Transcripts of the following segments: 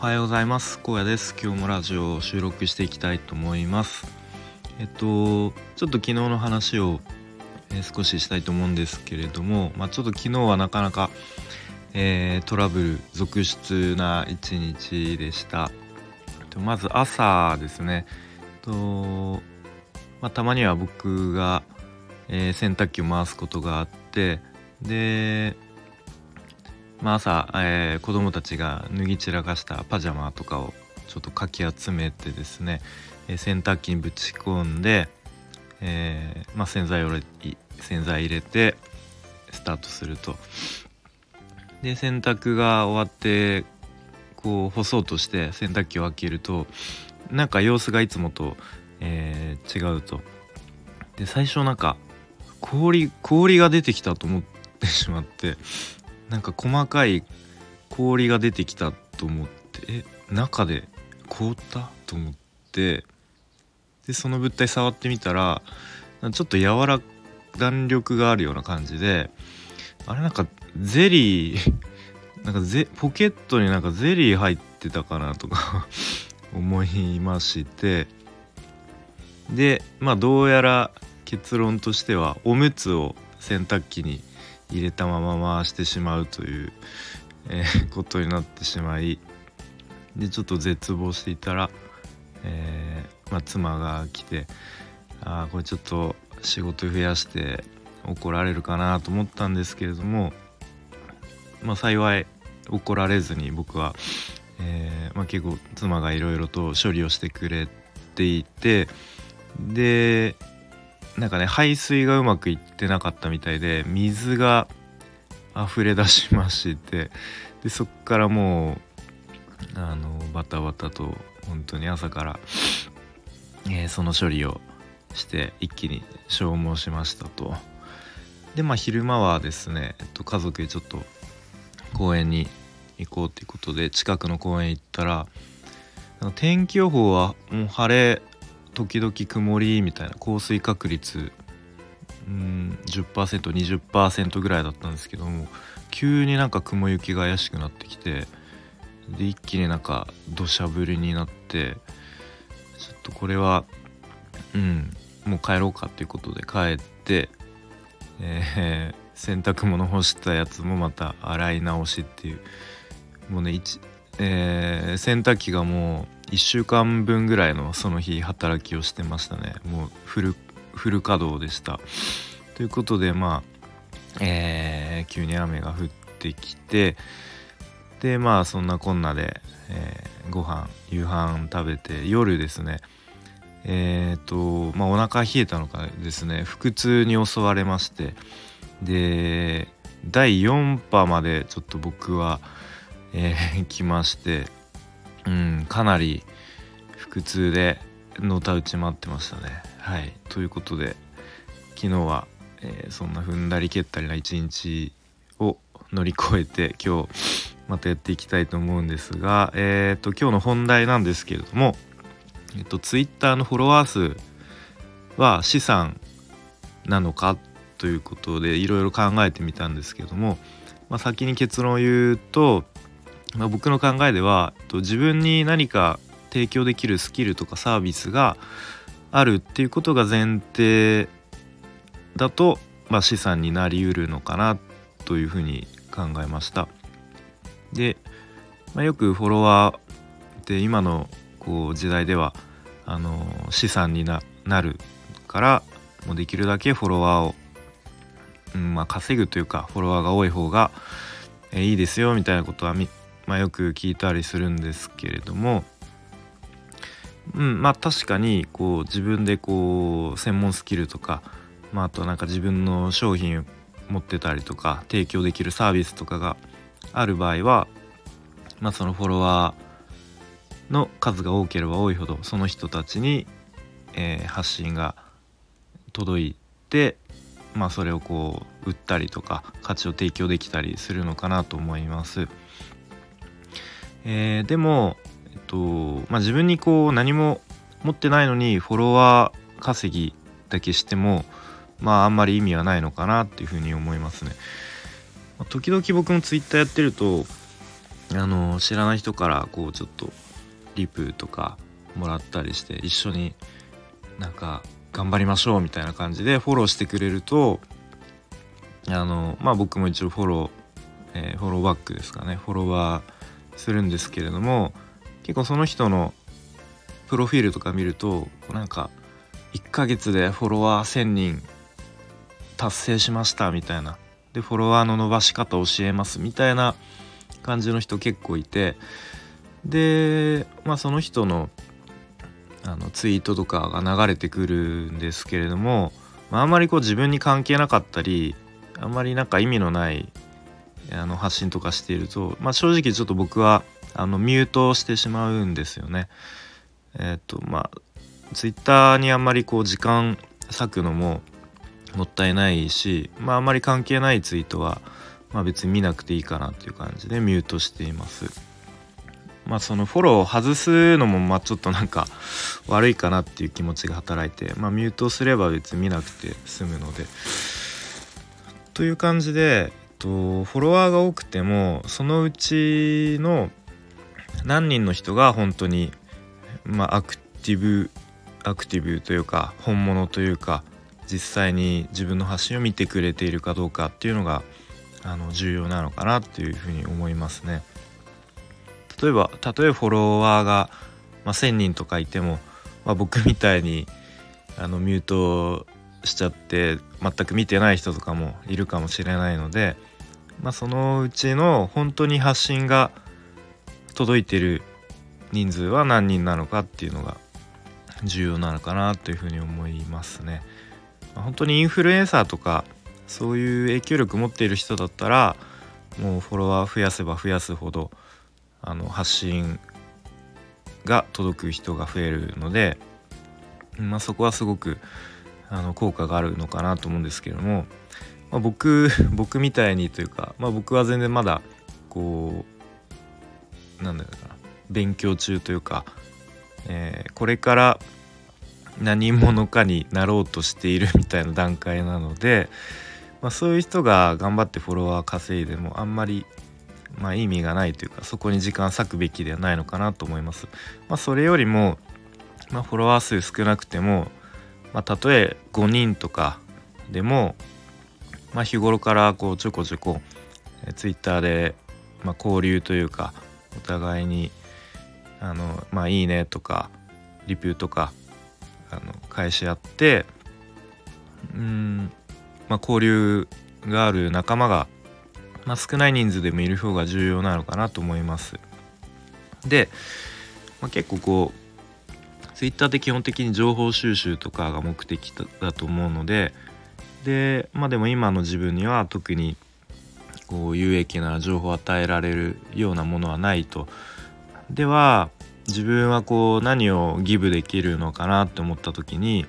はようございます。荒野です。今日もラジオを収録していきたいと思います。えっとちょっと昨日の話を、えー、少ししたいと思うんですけれどもまあ、ちょっと昨日はなかなか、えー、トラブル続出な一日でした。まず朝ですね。と、まあ、たまには僕が、えー、洗濯機を回すことがあってでまあ、朝、えー、子供たちが脱ぎ散らかしたパジャマとかをちょっとかき集めてですね、えー、洗濯機にぶち込んで、えー、まあ、洗剤を洗剤入れてスタートすると。で洗濯が終わってこう干そうとして洗濯機を開けるとなんか様子がいつもと、えー、違うと。で最初なんか氷氷が出てきたと思ってしまってなんか細かい氷が出てきたと思ってえ中で凍ったと思ってでその物体触ってみたらちょっと柔ら弾力があるような感じであれなんかゼリー なんかゼポケットになんかゼリー入ってたかなとか 思いましてでまあどうやら結論としてはおむつを洗濯機に入れたまま回してしまうという、えー、ことになってしまいでちょっと絶望していたら、えー、まあ、妻が来てああこれちょっと仕事増やして怒られるかなと思ったんですけれども、まあ、幸い怒られずに僕は、えー、まあ、結構妻がいろいろと処理をしてくれていてでなんかね排水がうまくいってなかったみたいで水が溢れ出しましてでそっからもうあのバタバタと本当に朝から、えー、その処理をして一気に消耗しましたと。でまあ昼間はですね、えっと、家族でちょっと公園に行こうっていうことで近くの公園行ったら天気予報はもう晴れ時々曇りみたいな降水確率うん 10%20% ぐらいだったんですけども急になんか雲行きが怪しくなってきてで一気になんか土砂降りになってちょっとこれはうんもう帰ろうかっていうことで帰って、えー、洗濯物干したやつもまた洗い直しっていうもうねえー、洗濯機がもう1週間分ぐらいのその日働きをしてましたね。もうフルフル稼働でした。ということでまあ、えー、急に雨が降ってきてでまあそんなこんなで、えー、ご飯夕飯食べて夜ですね。えっ、ー、とまあお腹冷えたのかですね。腹痛に襲われまして。で第4波までちょっと僕はえー、来ましてうんかなり腹痛でのたうち回ってましたね。はい。ということで昨日は、えー、そんな踏んだり蹴ったりな一日を乗り越えて今日またやっていきたいと思うんですがえっ、ー、と今日の本題なんですけれどもえっ、ー、と Twitter のフォロワー数は資産なのかということでいろいろ考えてみたんですけども、まあ、先に結論を言うとまあ、僕の考えでは自分に何か提供できるスキルとかサービスがあるっていうことが前提だと、まあ、資産になりうるのかなというふうに考えました。で、まあ、よくフォロワーって今のこう時代ではあの資産になるからもうできるだけフォロワーを、うんまあ、稼ぐというかフォロワーが多い方がいいですよみたいなことはまあ、よく聞いたりするんですけれども、うんまあ確かにこう自分でこう専門スキルとか、まあ、あとなんか自分の商品を持ってたりとか提供できるサービスとかがある場合は、まあ、そのフォロワーの数が多ければ多いほどその人たちに、えー、発信が届いて、まあ、それをこう売ったりとか価値を提供できたりするのかなと思います。えー、でも、えっとまあ、自分にこう何も持ってないのにフォロワー稼ぎだけしてもまああんまり意味はないのかなっていうふうに思いますね。ま時々僕もツイッターやってるとあの知らない人からこうちょっとリプとかもらったりして一緒になんか頑張りましょうみたいな感じでフォローしてくれるとあのまあ僕も一応フォロー、えー、フォローバックですかねフォロワーするんですけれども結構その人のプロフィールとか見るとなんか1ヶ月でフォロワー1,000人達成しましたみたいな。でフォロワーの伸ばし方教えますみたいな感じの人結構いて。でまあその人のあのツイートとかが流れてくるんですけれども、まあ、あんまりこう自分に関係なかったりあんまりなんか意味のないあの発信とかしていると、まあ、正直ちょっと僕はあのミュートしてしまうんですよね。えっ、とまあツイッターにあんまりこう時間割くのももったいないし、まあ、あんまり関係ないツイートは、まあ、別に見なくていいかなっていう感じでミュートしています。まあそのフォローを外すのもまあちょっとなんか悪いかなっていう気持ちが働いて、まあ、ミュートすれば別に見なくて済むので。という感じで、と、フォロワーが多くてもそのうちの何人の人が本当に、まあ、アクティブアクティブというか本物というか実際に自分の発信を見てくれているかどうかっていうのがあの重要なのかなっていうふうに思いますね。例えば例えばフォロワーが、まあ、1,000人とかいても、まあ、僕みたいにあのミュートしちゃって全く見てない人とかもいるかもしれないので、まあ、そのうちの本当に発信が届いてる人数は何人なのかっていうのが重要なのかなというふうに思いますね。まあ、本当にインフルエンサーとかそういう影響力持っている人だったらもうフォロワー増やせば増やすほどあの発信が届く人が増えるので、まあ、そこはすごくあの効果があるのかなと思うんですけども、まあ、僕 僕みたいにというか、まあ、僕は全然まだこうなんだろうな勉強中というか、えー、これから何者かになろうとしているみたいな段階なので、まあ、そういう人が頑張ってフォロワー稼いでもあんまりまあ、意味がないというかそこに時間割くべきではないのかなと思います。まあ、それよりも、まあ、フォロワー数少なくても、まあ、たとえ5人とかでも、まあ、日頃からこうちょこちょこ Twitter で、まあ、交流というかお互いにあの、まあ、いいねとかリピューとかあの返し合ってうん、まあ、交流がある仲間がまあ、少ない人数でもいる方が重要なのかなと思います。で、まあ、結構こう Twitter って基本的に情報収集とかが目的だと思うのででまあでも今の自分には特にこう有益な情報を与えられるようなものはないと。では自分はこう何をギブできるのかなって思った時に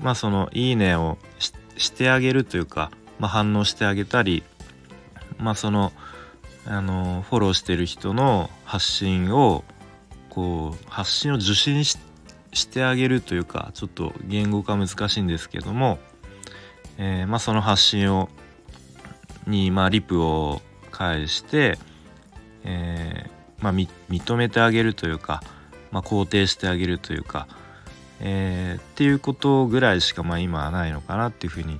まあその「いいね」をしてあげるというか、まあ、反応してあげたりまあそのあのフォローしてる人の発信をこう発信を受信してあげるというかちょっと言語化難しいんですけども、えー、まあ、その発信をに、まあ、リプを返して、えー、まあ、認めてあげるというか、ま肯定してあげるというか、えー、っていうことぐらいしかまあ今はないのかなっていうふうに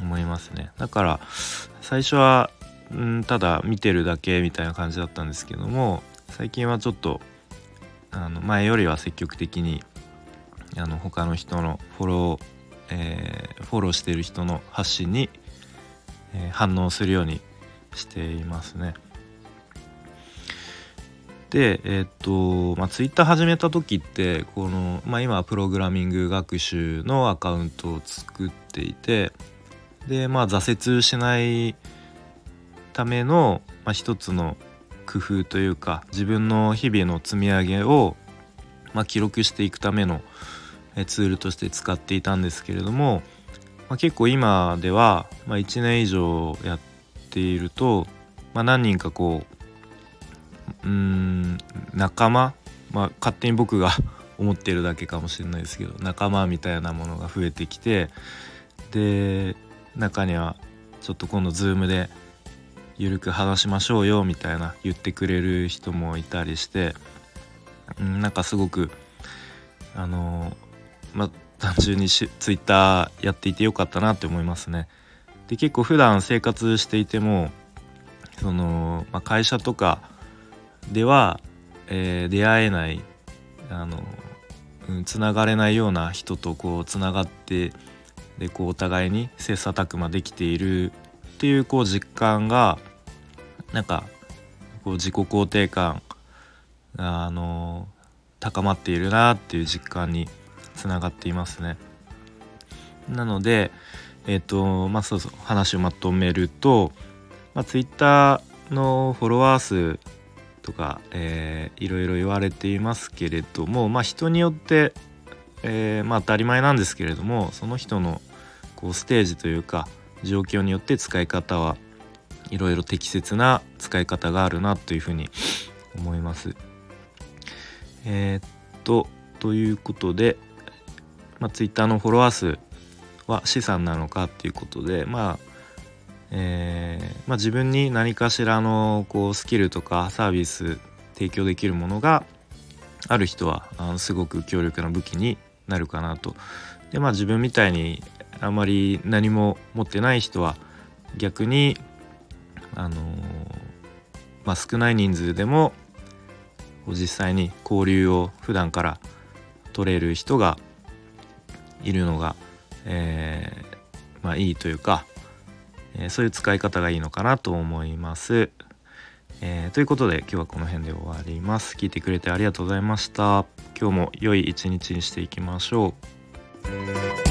思いますね。だから最初はんただ見てるだけみたいな感じだったんですけども最近はちょっとあの前よりは積極的にあの他の人のフォロー、えー、フォローしている人の発信に、えー、反応するようにしていますね。でえー、っとまあ Twitter 始めた時ってこの、まあ、今はプログラミング学習のアカウントを作っていてでまあ挫折しないための、まあ、一つの工夫というか自分の日々の積み上げを、まあ、記録していくためのツールとして使っていたんですけれども、まあ、結構今では、まあ、1年以上やっていると、まあ、何人かこううん仲間、まあ、勝手に僕が 思ってるだけかもしれないですけど仲間みたいなものが増えてきてで中にはちょっと今度 Zoom で緩く話しましょうよみたいな言ってくれる人もいたりして、なんかすごくあのまあ単純にツイッターやっていてよかったなって思いますね。で結構普段生活していてもその、まあ、会社とかでは、えー、出会えないあの、うん、つながれないような人とこうつながってでこうお互いに切磋琢磨できているっていうこう実感がなんかこう自己肯定感あの高まっているなっていう実感につながっていますね。なのでえっ、ー、とまあそうそう話をまとめると、まあ、Twitter のフォロワー数とか、えー、いろいろ言われていますけれども、まあ、人によって、えー、まあ、当たり前なんですけれどもその人のこうステージというか状況によって使い方はいろいろ適切な使い方があるなというふうに思います。えー、っとということで、まあ、Twitter のフォロワー数は資産なのかっていうことでまあえー、まあ、自分に何かしらのこうスキルとかサービス提供できるものがある人はあのすごく強力な武器になるかなと。でまあ自分みたいにあまり何も持ってない人は逆にあのー、まあ、少ない人数でも実際に交流を普段から取れる人がいるのが、えー、まあ、いいというか、えー、そういう使い方がいいのかなと思います。えー、ということで今日はこの辺で終わります。聞いてくれてありがとうございました。今日も良い一日にしていきましょう。